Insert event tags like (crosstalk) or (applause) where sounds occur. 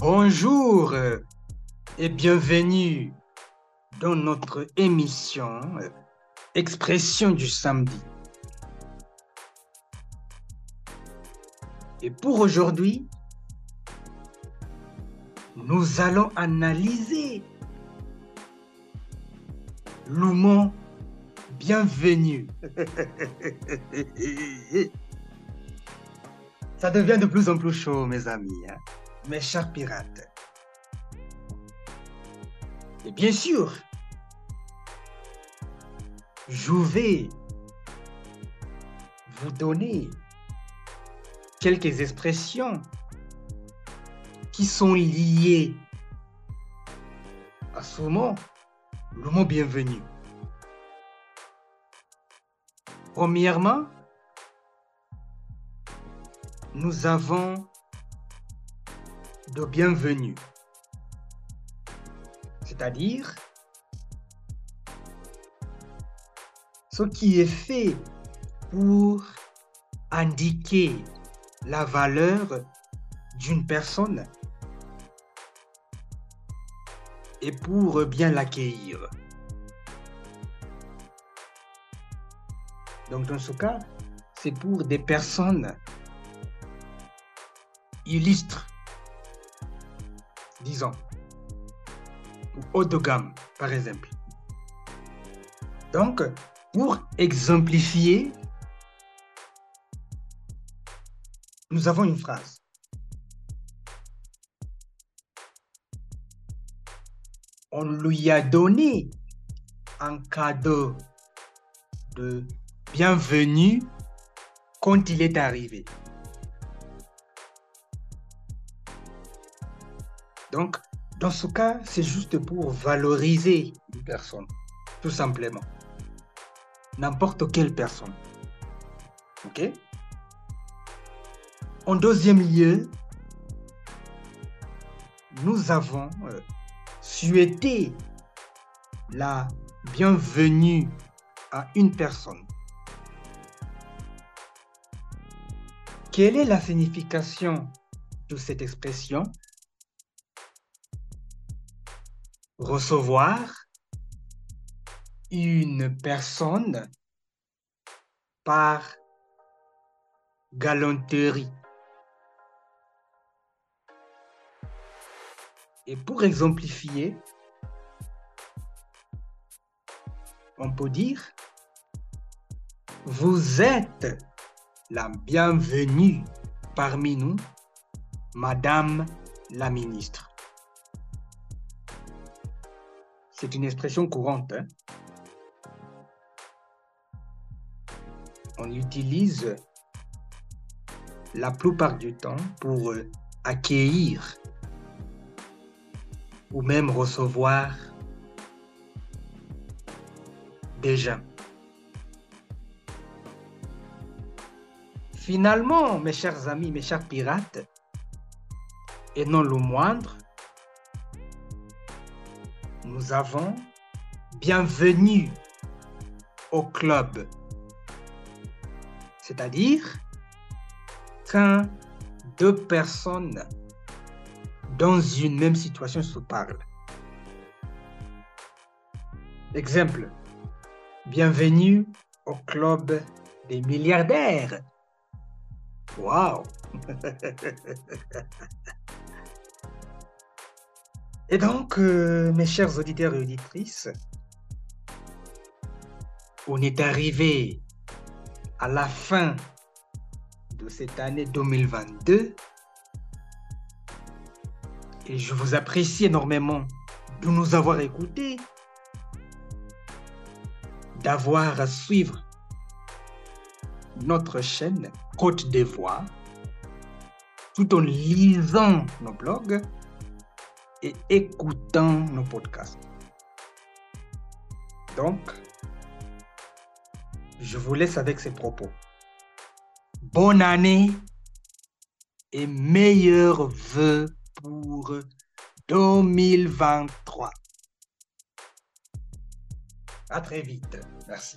Bonjour et bienvenue dans notre émission Expression du samedi. Et pour aujourd'hui, nous allons analyser le mot bienvenue. (laughs) Ça devient de plus en plus chaud, mes amis, hein, mes chers pirates. Et bien sûr, je vais vous donner quelques expressions qui sont liées à ce mot, le mot bienvenue. Premièrement, nous avons de bienvenue, c'est-à-dire ce qui est fait pour indiquer la valeur d'une personne et pour bien l'accueillir. Donc dans ce cas, c'est pour des personnes illustres, disons, ou haut de gamme, par exemple. Donc, pour exemplifier, nous avons une phrase. On lui a donné un cadeau de bienvenue quand il est arrivé. Donc, dans ce cas, c'est juste pour valoriser une personne, tout simplement. N'importe quelle personne. OK? En deuxième lieu, nous avons euh, souhaité la bienvenue à une personne. Quelle est la signification de cette expression? Recevoir une personne par galanterie. Et pour exemplifier, on peut dire, vous êtes la bienvenue parmi nous, Madame la ministre. C'est une expression courante. Hein. On l'utilise la plupart du temps pour euh, accueillir ou même recevoir des gens. Finalement, mes chers amis, mes chers pirates, et non le moindre, nous avons bienvenue au club. C'est-à-dire quand deux personnes dans une même situation se parlent. Exemple, bienvenue au club des milliardaires. Wow! (laughs) Et donc, euh, mes chers auditeurs et auditrices, on est arrivé à la fin de cette année 2022 et je vous apprécie énormément de nous avoir écoutés, d'avoir à suivre notre chaîne Côte des Voix tout en lisant nos blogs et écoutant nos podcasts. Donc, je vous laisse avec ces propos. Bonne année et meilleurs vœux pour 2023. À très vite. Merci.